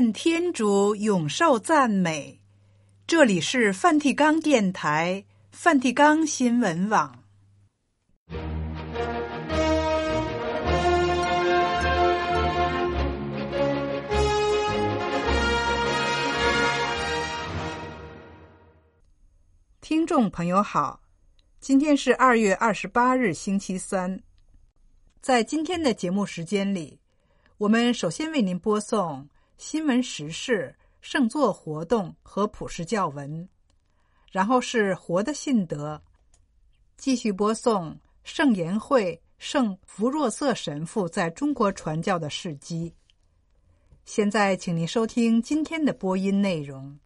愿天主永受赞美。这里是梵蒂冈电台、梵蒂冈新闻网。听众朋友好，今天是二月二十八日，星期三。在今天的节目时间里，我们首先为您播送新闻时事、圣座活动和普世教文，然后是活的信德，继续播送圣言会圣弗若瑟神父在中国传教的事迹。现在，请您收听今天的播音内容。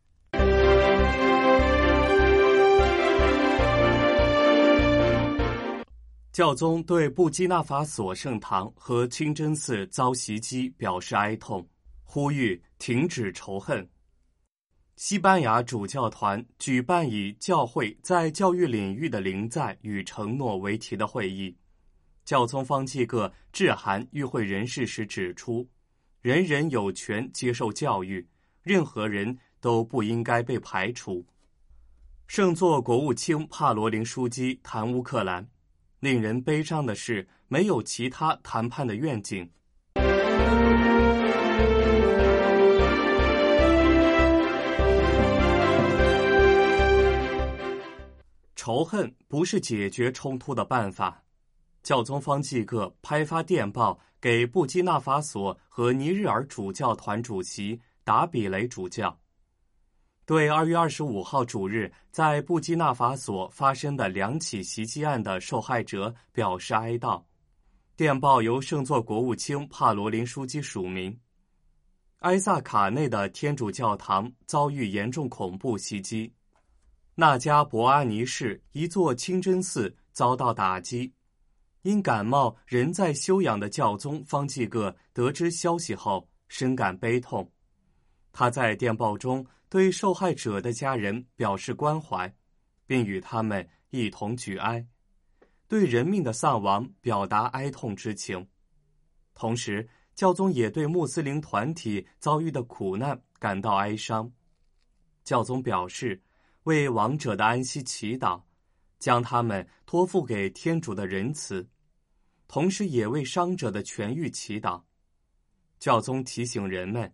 教宗对布基纳法索圣堂和清真寺遭袭击表示哀痛，呼吁停止仇恨。西班牙主教团举办以“教会在教育领域的临在与承诺”为题的会议，教宗方济各致函与会人士时指出，人人有权接受教育，任何人都不应该被排除。圣座国务卿帕罗林枢机谈乌克兰。令人悲伤的是，没有其他谈判的愿景。仇恨不是解决冲突的办法。教宗方济各拍发电报给布基纳法索和尼日尔主教团主席达比雷主教。对二月二十五号主日在布基纳法索发生的两起袭击案的受害者表示哀悼。电报由圣座国务卿帕罗林枢机署名。埃萨卡内的天主教堂遭遇严重恐怖袭击，那加伯阿尼市一座清真寺遭到打击。因感冒仍在休养的教宗方济各得知消息后深感悲痛。他在电报中对受害者的家人表示关怀，并与他们一同举哀，对人命的丧亡表达哀痛之情。同时，教宗也对穆斯林团体遭遇的苦难感到哀伤。教宗表示，为亡者的安息祈祷，将他们托付给天主的仁慈，同时也为伤者的痊愈祈祷。教宗提醒人们。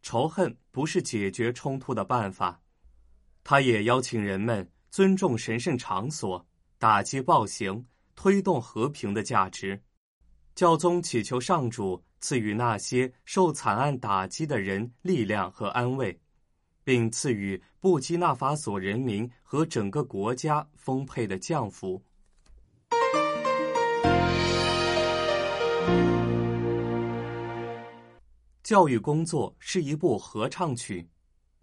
仇恨不是解决冲突的办法，他也邀请人们尊重神圣场所，打击暴行，推动和平的价值。教宗祈求上主赐予那些受惨案打击的人力量和安慰，并赐予布基纳法索人民和整个国家丰沛的降福。教育工作是一部合唱曲，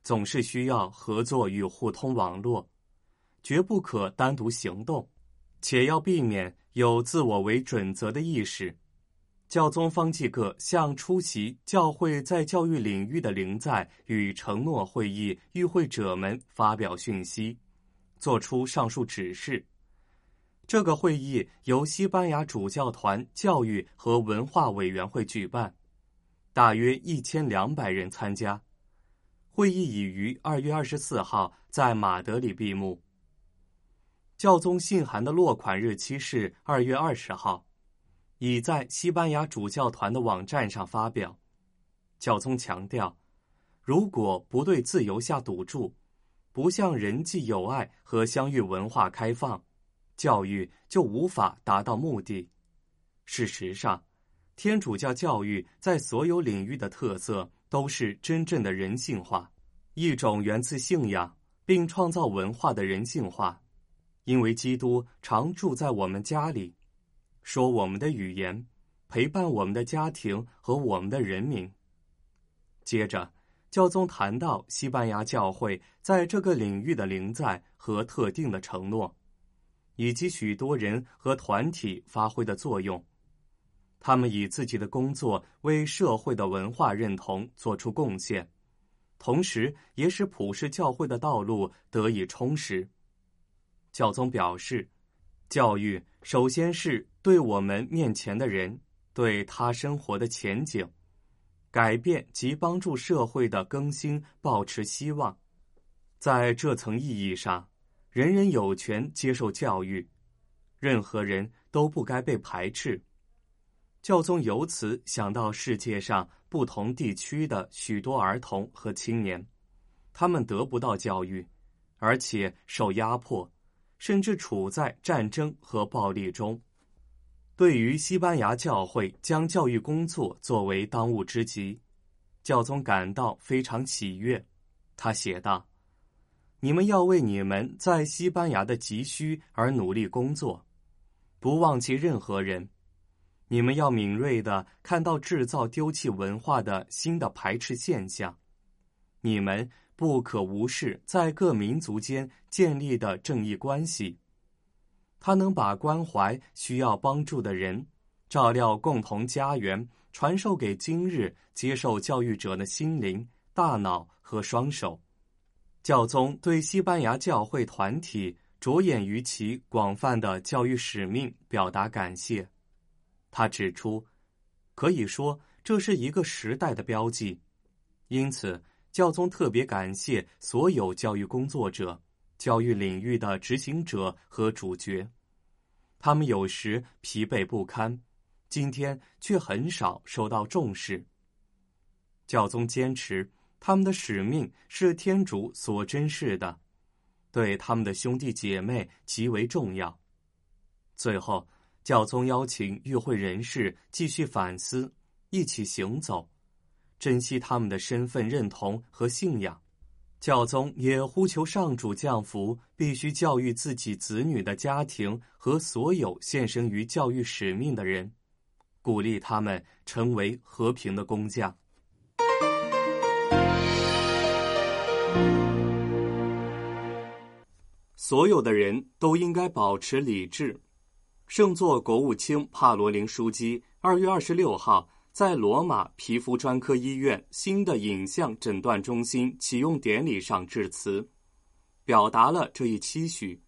总是需要合作与互通网络，绝不可单独行动，且要避免有自我为准则的意识。教宗方济各向出席教会在教育领域的灵在与承诺会议与会者们发表讯息，作出上述指示。这个会议由西班牙主教团教育和文化委员会举办。大约一千两百人参加，会议已于二月二十四号在马德里闭幕。教宗信函的落款日期是二月二十号，已在西班牙主教团的网站上发表。教宗强调，如果不对自由下赌注，不向人际友爱和相遇文化开放，教育就无法达到目的。事实上，天主教教育在所有领域的特色都是真正的人性化，一种源自信仰并创造文化的人性化。因为基督常住在我们家里，说我们的语言，陪伴我们的家庭和我们的人民。接着，教宗谈到西班牙教会在这个领域的临在和特定的承诺，以及许多人和团体发挥的作用。他们以自己的工作为社会的文化认同做出贡献，同时也使普世教会的道路得以充实。教宗表示，教育首先是对我们面前的人，对他生活的前景，改变及帮助社会的更新抱持希望。在这层意义上，人人有权接受教育，任何人都不该被排斥。教宗由此想到世界上不同地区的许多儿童和青年，他们得不到教育，而且受压迫，甚至处在战争和暴力中。对于西班牙教会将教育工作作为当务之急，教宗感到非常喜悦。他写道：“你们要为你们在西班牙的急需而努力工作，不忘记任何人。你们要敏锐地看到制造丢弃文化的新的排斥现象。你们不可无视在各民族间建立的正义关系。”他能把关怀需要帮助的人，照料共同家园，传授给今日接受教育者的心灵、大脑和双手。教宗对西班牙教会团体着眼于其广泛的教育使命表达感谢。他指出，可以说这是一个时代的标记，因此教宗特别感谢所有教育工作者。教育领域的执行者和主角，他们有时疲惫不堪，今天却很少受到重视。教宗坚持他们的使命是天主所珍视的，对他们的兄弟姐妹极为重要。最后，教宗邀请与会人士继续反思，一起行走，珍惜他们的身份认同和信仰。教宗也呼求上主降福，必须教育自己子女的家庭和所有献身于教育使命的人，鼓励他们成为和平的工匠。所有的人都应该保持理智。圣座国务卿帕罗林枢机二月二十六号。在罗马皮肤专科医院新的影像诊断中心启用典礼上致辞，表达了这一期许。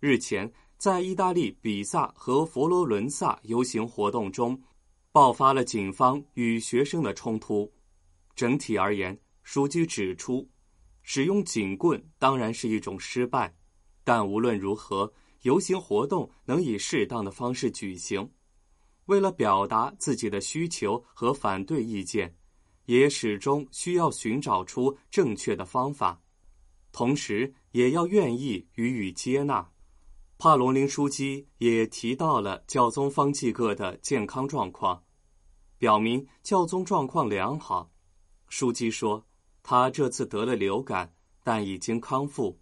日前，在意大利比萨和佛罗伦萨游行活动中，爆发了警方与学生的冲突。整体而言，书记指出，使用警棍当然是一种失败，但无论如何，游行活动能以适当的方式举行。为了表达自己的需求和反对意见，也始终需要寻找出正确的方法，同时也要愿意予以接纳。帕罗林枢机也提到了教宗方济各的健康状况，表明教宗状况良好。枢机说，他这次得了流感，但已经康复。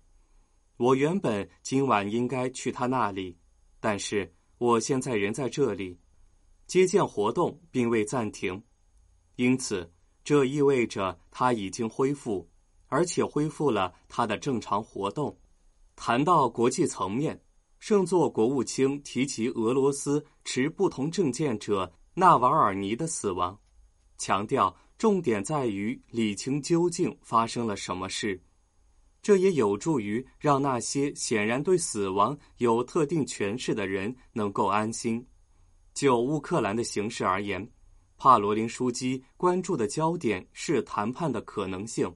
我原本今晚应该去他那里，但是我现在人在这里。接见活动并未暂停，因此这意味着他已经恢复，而且恢复了他的正常活动。谈到国际层面，圣座国务卿提及俄罗斯持不同政见者纳瓦尔尼的死亡，强调重点在于理清究竟发生了什么事。这也有助于让那些显然对死亡有特定诠释的人能够安心。就乌克兰的形势而言，帕罗林书记关注的焦点是谈判的可能性。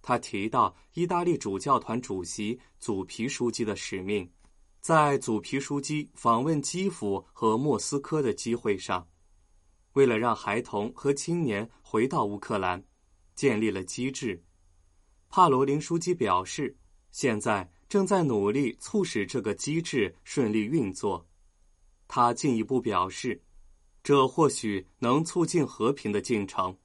他提到意大利主教团主席祖皮书记的使命，在祖皮书记访问基辅和莫斯科的机会上，为了让孩童和青年回到乌克兰，建立了机制。帕罗林书记表示，现在正在努力促使这个机制顺利运作。他进一步表示，这或许能促进和平的进程。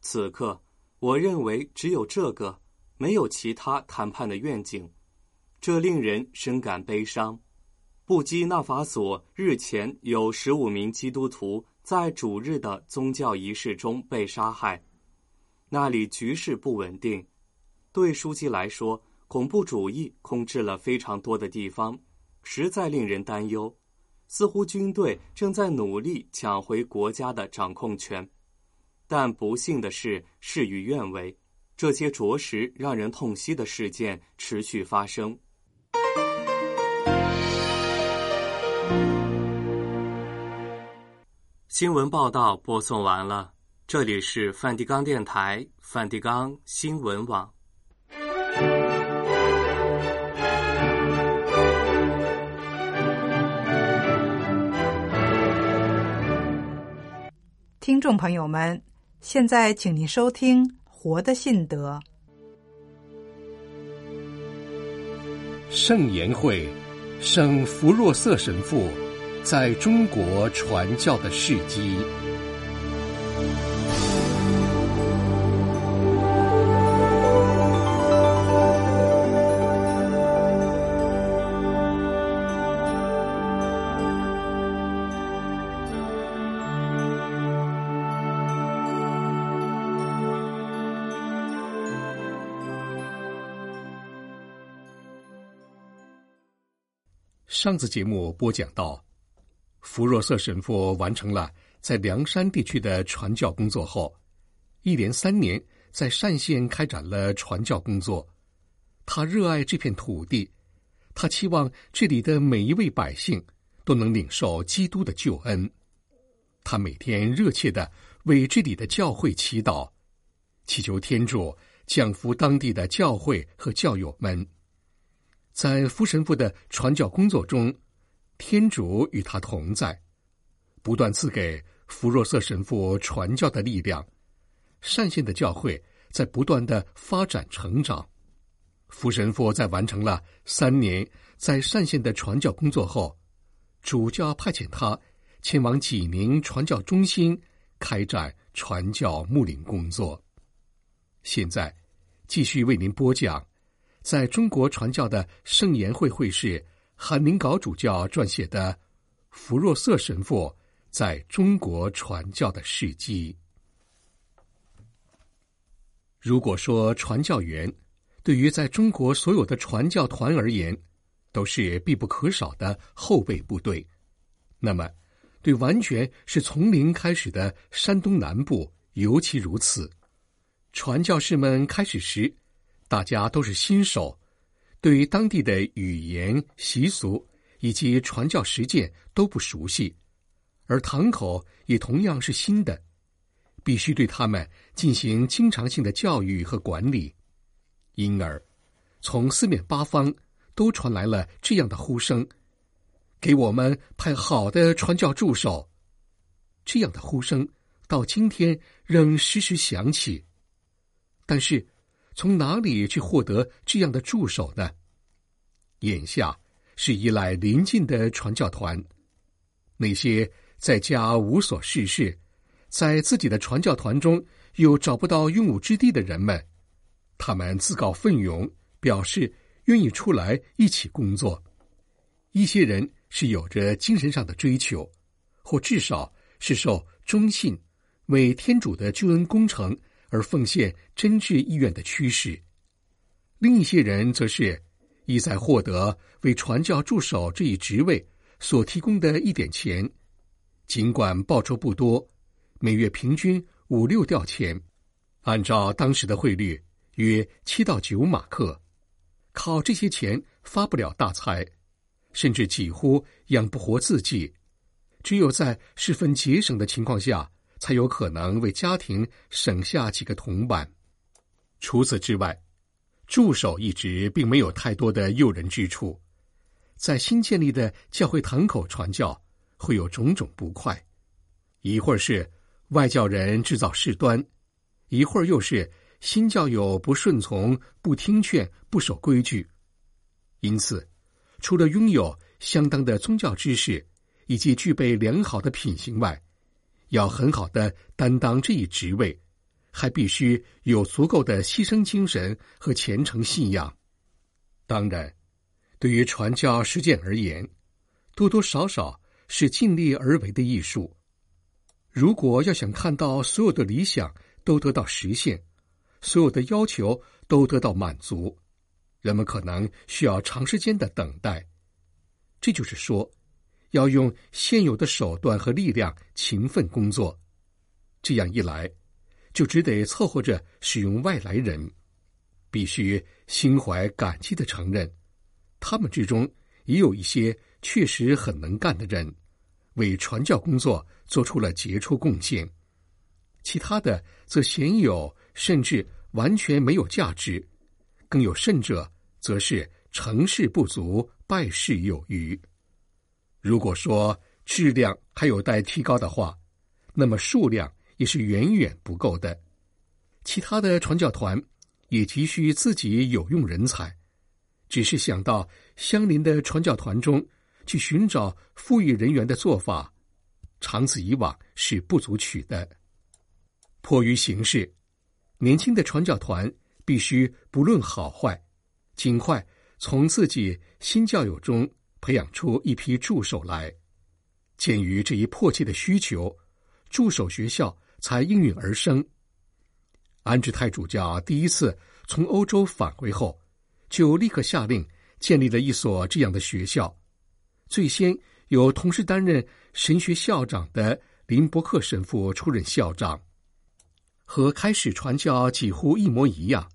此刻，我认为只有这个，没有其他谈判的愿景，这令人深感悲伤。布基纳法索日前有十五名基督徒在主日的宗教仪式中被杀害，那里局势不稳定。对书记来说，恐怖主义控制了非常多的地方，实在令人担忧。似乎军队正在努力抢回国家的掌控权，但不幸的是，事与愿违，这些着实让人痛惜的事件持续发生。新闻报道播送完了，这里是梵蒂冈电台、梵蒂冈新闻网。听众朋友们，现在请您收听《活的信德》。圣言会圣弗若瑟神父在中国传教的事迹。上次节目播讲到，弗若瑟神父完成了在梁山地区的传教工作后，一连三年在单县开展了传教工作。他热爱这片土地，他期望这里的每一位百姓都能领受基督的救恩。他每天热切地为这里的教会祈祷，祈求天主降福当地的教会和教友们。在福神父的传教工作中，天主与他同在，不断赐给弗若瑟神父传教的力量。单县的教会在不断的发展成长。福神父在完成了三年在单县的传教工作后，主教派遣他前往济宁传教中心开展传教牧领工作。现在继续为您播讲。在中国传教的圣言会会士韩宁镐主教撰写的《弗若瑟神父在中国传教的事迹》。如果说传教员对于在中国所有的传教团而言都是必不可少的后备部队，那么对完全是从零开始的山东南部尤其如此。传教士们开始时，大家都是新手，对于当地的语言习俗以及传教实践都不熟悉，而堂口也同样是新的，必须对他们进行经常性的教育和管理。因而，从四面八方都传来了这样的呼声：“给我们派好的传教助手。”这样的呼声到今天仍时时响起，但是。从哪里去获得这样的助手呢？眼下是依赖邻近的传教团，那些在家无所事事，在自己的传教团中又找不到用武之地的人们，他们自告奋勇，表示愿意出来一起工作。一些人是有着精神上的追求，或至少是受忠信为天主的救恩工程。而奉献真挚意愿的趋势，另一些人则是意在获得为传教助手这一职位所提供的一点钱，尽管报酬不多，每月平均五六吊钱，按照当时的汇率约七到九马克，靠这些钱发不了大财，甚至几乎养不活自己，只有在十分节省的情况下。才有可能为家庭省下几个铜板。除此之外，助手一职并没有太多的诱人之处。在新建立的教会堂口传教，会有种种不快：一会儿是外教人制造事端，一会儿又是新教友不顺从、不听劝、不守规矩。因此，除了拥有相当的宗教知识以及具备良好的品行外，要很好的担当这一职位，还必须有足够的牺牲精神和虔诚信仰。当然，对于传教实践而言，多多少少是尽力而为的艺术。如果要想看到所有的理想都得到实现，所有的要求都得到满足，人们可能需要长时间的等待。这就是说。要用现有的手段和力量勤奋工作，这样一来，就只得凑合着使用外来人。必须心怀感激的承认，他们之中也有一些确实很能干的人，为传教工作做出了杰出贡献。其他的则鲜有，甚至完全没有价值。更有甚者，则是成事不足，败事有余。如果说质量还有待提高的话，那么数量也是远远不够的。其他的传教团也急需自己有用人才，只是想到相邻的传教团中去寻找富裕人员的做法，长此以往是不足取的。迫于形势，年轻的传教团必须不论好坏，尽快从自己新教友中培养出一批助手来。鉴于这一迫切的需求，助手学校才应运而生。安治泰主教第一次从欧洲返回后，就立刻下令建立了一所这样的学校。最先由同时担任神学校长的林伯克神父出任校长。和开始传教几乎一模一样，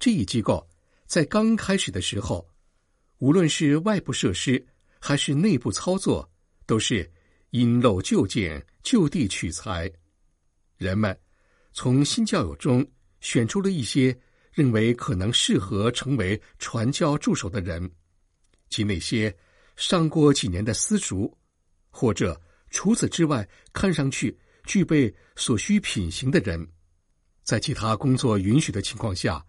这一机构在刚开始的时候，无论是外部设施还是内部操作，都是因陋就简，就地取材。人们从新教友中选出了一些认为可能适合成为传教助手的人，及那些上过几年的私塾，或者除此之外看上去具备所需品行的人。在其他工作允许的情况下，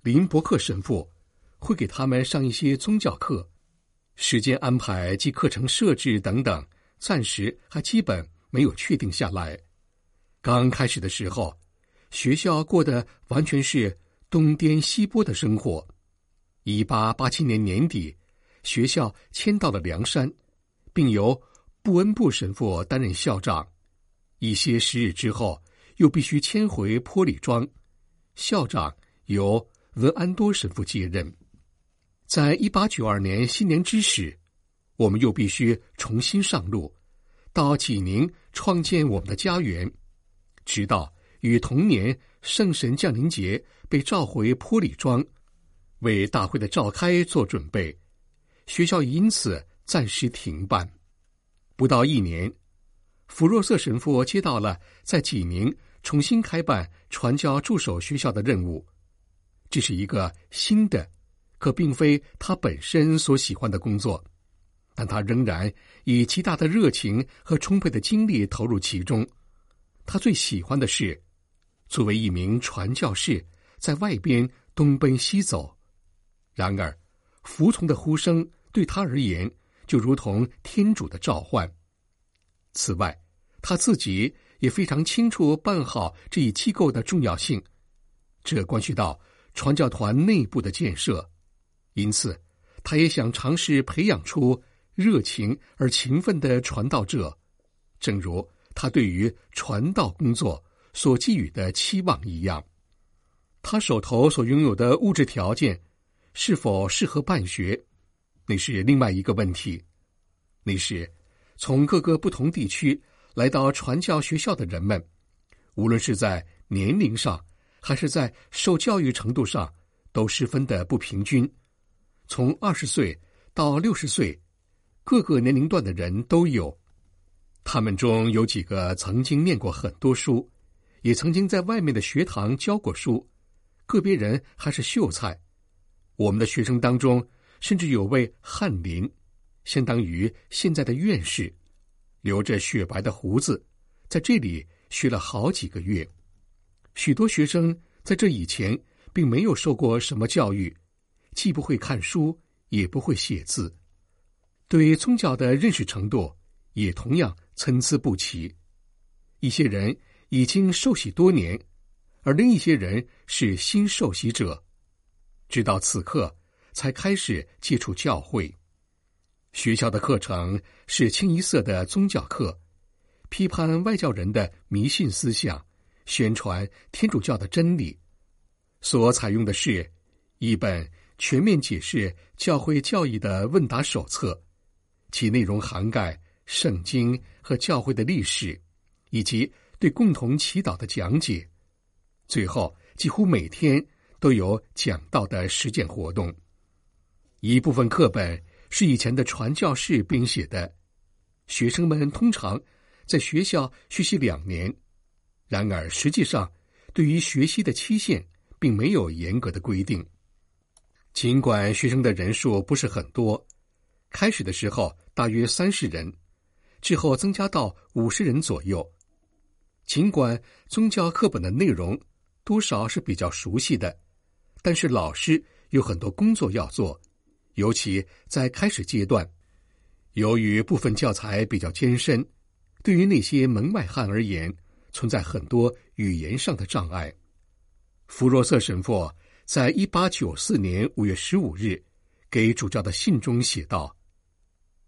林伯克神父会给他们上一些宗教课，时间安排及课程设置等等，暂时还基本没有确定下来。刚开始的时候，学校过得完全是东颠西拨的生活。一八八七年年底，学校迁到了梁山，并由布恩布神父担任校长。一些时日之后，又必须迁回坡里庄，校长由文安多神父接任。在一八九二年新年之时，我们又必须重新上路，到济宁创建我们的家园，直到与同年圣神降临节被召回坡里庄，为大会的召开做准备。学校因此暂时停办。不到一年，弗若瑟神父接到了在济宁重新开办传教助手学校的任务，这是一个新的，可并非他本身所喜欢的工作，但他仍然以极大的热情和充沛的精力投入其中。他最喜欢的是，作为一名传教士，在外边东奔西走。然而，服从的呼声对他而言，就如同天主的召唤。此外，他自己。也非常清楚办好这一机构的重要性，这关系到传教团内部的建设，因此，他也想尝试培养出热情而勤奋的传道者，正如他对于传道工作所寄予的期望一样。他手头所拥有的物质条件是否适合办学，那是另外一个问题。那时，从各个不同地区。来到传教学校的人们，无论是在年龄上，还是在受教育程度上，都十分的不平均。从二十岁到六十岁，各个年龄段的人都有。他们中有几个曾经念过很多书，也曾经在外面的学堂教过书。个别人还是秀才。我们的学生当中，甚至有位翰林，相当于现在的院士。留着雪白的胡子，在这里学了好几个月。许多学生在这以前并没有受过什么教育，既不会看书，也不会写字，对宗教的认识程度也同样参差不齐。一些人已经受洗多年，而另一些人是新受洗者，直到此刻才开始接触教会。学校的课程是清一色的宗教课，批判外教人的迷信思想，宣传天主教的真理。所采用的是一本全面解释教会教义的问答手册，其内容涵盖圣经和教会的历史，以及对共同祈祷的讲解。最后，几乎每天都有讲道的实践活动。一部分课本。是以前的传教士编写的，学生们通常在学校学习两年，然而实际上，对于学习的期限，并没有严格的规定。尽管学生的人数不是很多，开始的时候大约三十人，之后增加到五十人左右。尽管宗教课本的内容多少是比较熟悉的，但是老师有很多工作要做，尤其在开始阶段，由于部分教材比较艰深，对于那些门外汉而言，存在很多语言上的障碍。弗若瑟神父在一八九四年五月十五日给主教的信中写道：“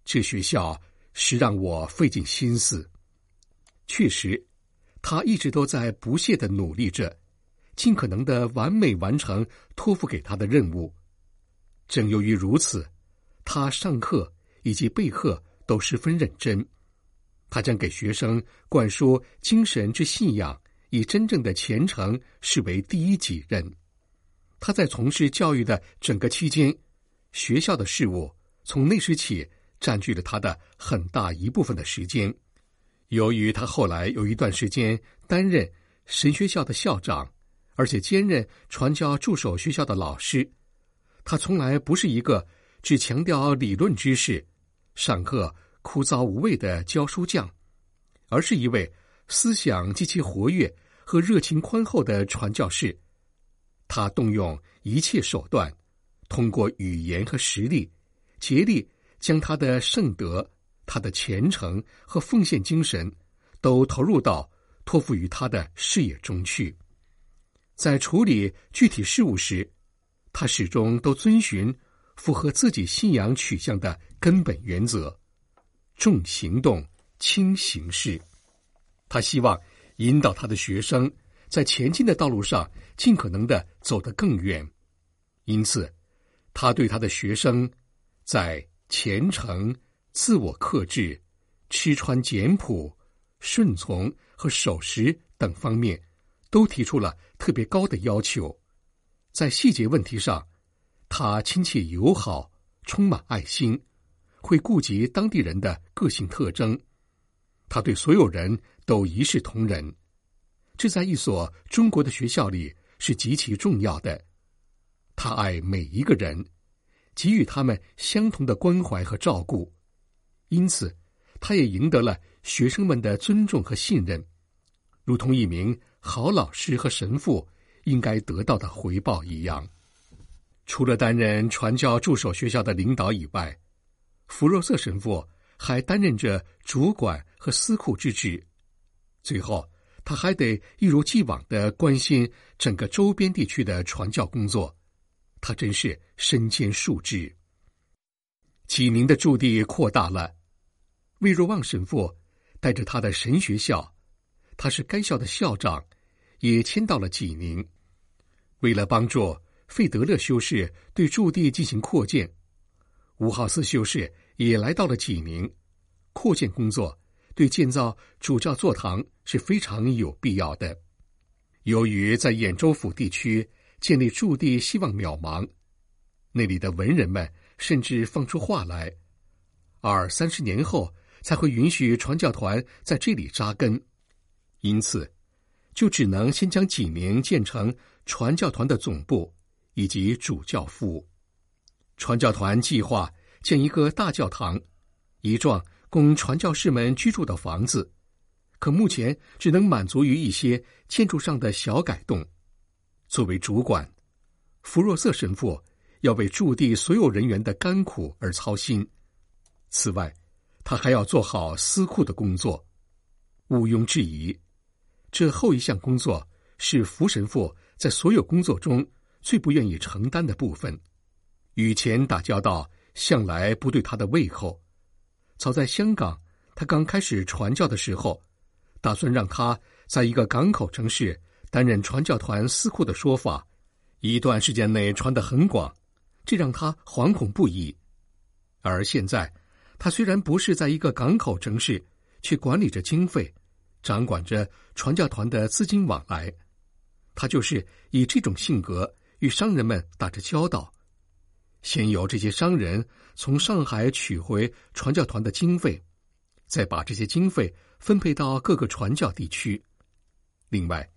这学校是让我费尽心思。确实，他一直都在不懈的努力着，尽可能的完美完成托付给他的任务。正由于如此，他上课以及备课都十分认真。他将给学生灌输精神之信仰。”以真正的虔诚视为第一己任。他在从事教育的整个期间，学校的事务从那时起占据了他的很大一部分的时间。由于他后来有一段时间担任神学校的校长，而且兼任传教助手学校的老师，他从来不是一个只强调理论知识、上课枯燥无味的教书匠，而是一位思想极其活跃。和热情宽厚的传教士，他动用一切手段，通过语言和实力，竭力将他的圣德、他的虔诚和奉献精神，都投入到托付于他的事业中去。在处理具体事务时，他始终都遵循符合自己信仰取向的根本原则：重行动，轻形式。他希望。引导他的学生在前进的道路上尽可能的走得更远，因此，他对他的学生在虔诚、自我克制、吃穿简朴、顺从和守时等方面，都提出了特别高的要求。在细节问题上，他亲切友好，充满爱心，会顾及当地人的个性特征。他对所有人都一视同仁，这在一所中国的学校里是极其重要的。他爱每一个人，给予他们相同的关怀和照顾，因此，他也赢得了学生们的尊重和信任，如同一名好老师和神父应该得到的回报一样。除了担任传教助手学校的领导以外，弗若瑟神父还担任着主管和司库之职，最后他还得一如既往的关心整个周边地区的传教工作，他真是身兼数职。济宁的驻地扩大了，魏若望神父带着他的神学校，他是该校的校长，也迁到了济宁。为了帮助费德勒修士对驻地进行扩建，五号寺修士也来到了济宁，扩建工作。对建造主教座堂是非常有必要的。由于在兖州府地区建立驻地希望渺茫，那里的文人们甚至放出话来：二三十年后才会允许传教团在这里扎根，因此就只能先将济宁建成传教团的总部以及主教府。传教团计划建一个大教堂，一幢。供传教士们居住的房子，可目前只能满足于一些建筑上的小改动。作为主管，弗若瑟神父要为驻地所有人员的甘苦而操心。此外，他还要做好司库的工作。毋庸置疑，这后一项工作是福神父在所有工作中最不愿意承担的部分。与钱打交道，向来不对他的胃口。早在香港，他刚开始传教的时候，打算让他在一个港口城市担任传教团司库的说法，一段时间内传得很广，这让他惶恐不已。而现在，他虽然不是在一个港口城市，却管理着经费，掌管着传教团的资金往来，他就是以这种性格与商人们打着交道。先由这些商人从上海取回传教团的经费，再把这些经费分配到各个传教地区。另外，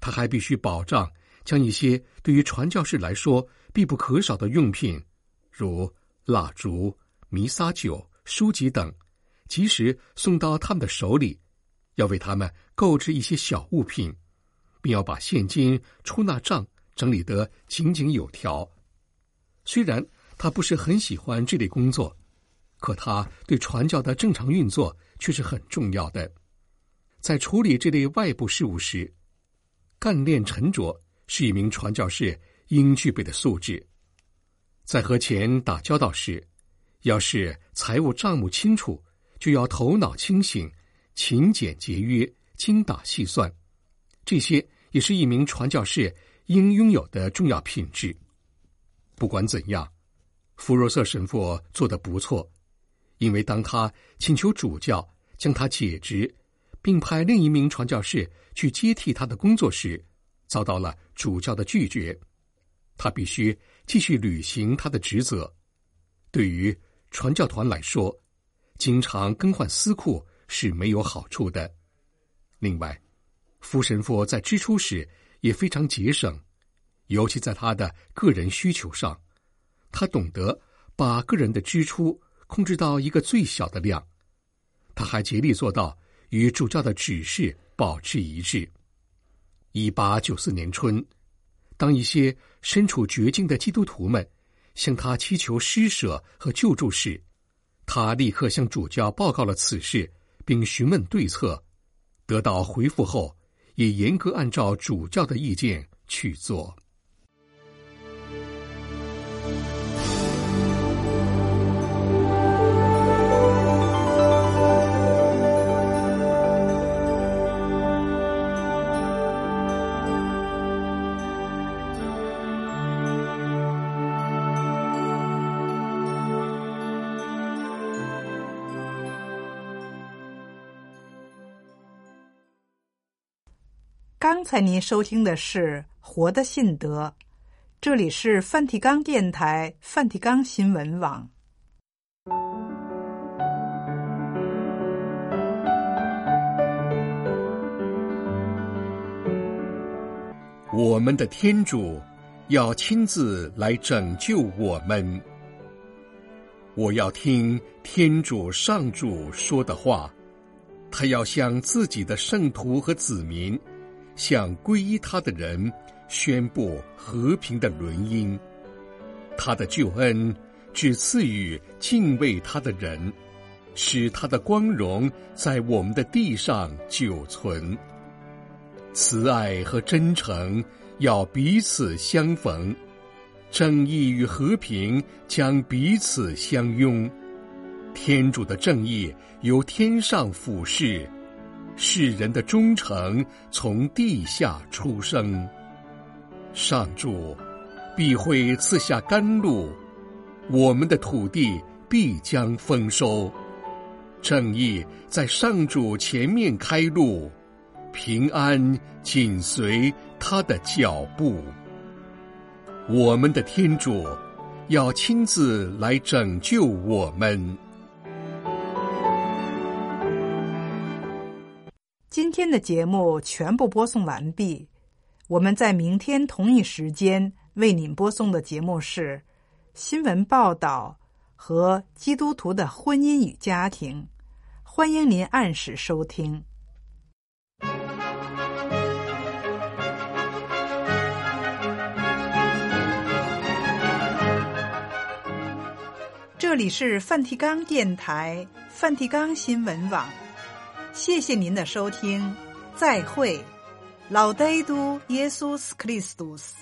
他还必须保障将一些对于传教士来说必不可少的用品，如蜡烛、弥撒酒、书籍等，及时送到他们的手里。要为他们购置一些小物品，并要把现金出纳账整理得井井有条。虽然他不是很喜欢这类工作，可他对传教的正常运作却是很重要的。在处理这类外部事务时，干练沉着是一名传教士应具备的素质。在和钱打交道时，要是财务账目清楚，就要头脑清醒。勤俭节约、精打细算，这些也是一名传教士应拥有的重要品质。不管怎样，弗若瑟神父做得不错，因为当他请求主教将他解职，并派另一名传教士去接替他的工作时，遭到了主教的拒绝。他必须继续履行他的职责。对于传教团来说，经常更换司库。是没有好处的。另外，福神父在支出时也非常节省，尤其在他的个人需求上，他懂得把个人的支出控制到一个最小的量。他还竭力做到与主教的指示保持一致。一八九四年春，当一些身处绝境的基督徒们向他祈求施舍和救助时，他立刻向主教报告了此事。并询问对策，得到回复后，也严格按照主教的意见去做。才您收听的是《活的信德》，这里是梵蒂冈电台、梵蒂冈新闻网。我们的天主要亲自来拯救我们。我要听天主上主说的话，他要向自己的圣徒和子民。向皈依他的人宣布和平的轮音，他的救恩只赐予敬畏他的人，使他的光荣在我们的地上久存。慈爱和真诚要彼此相逢，正义与和平将彼此相拥。天主的正义由天上俯视。世人的忠诚从地下出生，上主必会赐下甘露，我们的土地必将丰收。正义在上主前面开路，平安紧随他的脚步。我们的天主要亲自来拯救我们。今天的节目全部播送完毕，我们在明天同一时间为您播送的节目是新闻报道和基督徒的婚姻与家庭，欢迎您按时收听。这里是梵蒂冈电台、梵蒂冈新闻网。谢谢您的收听，再会，老爹都耶稣斯克里斯多斯。